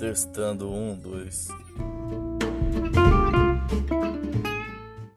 Testando um, dois.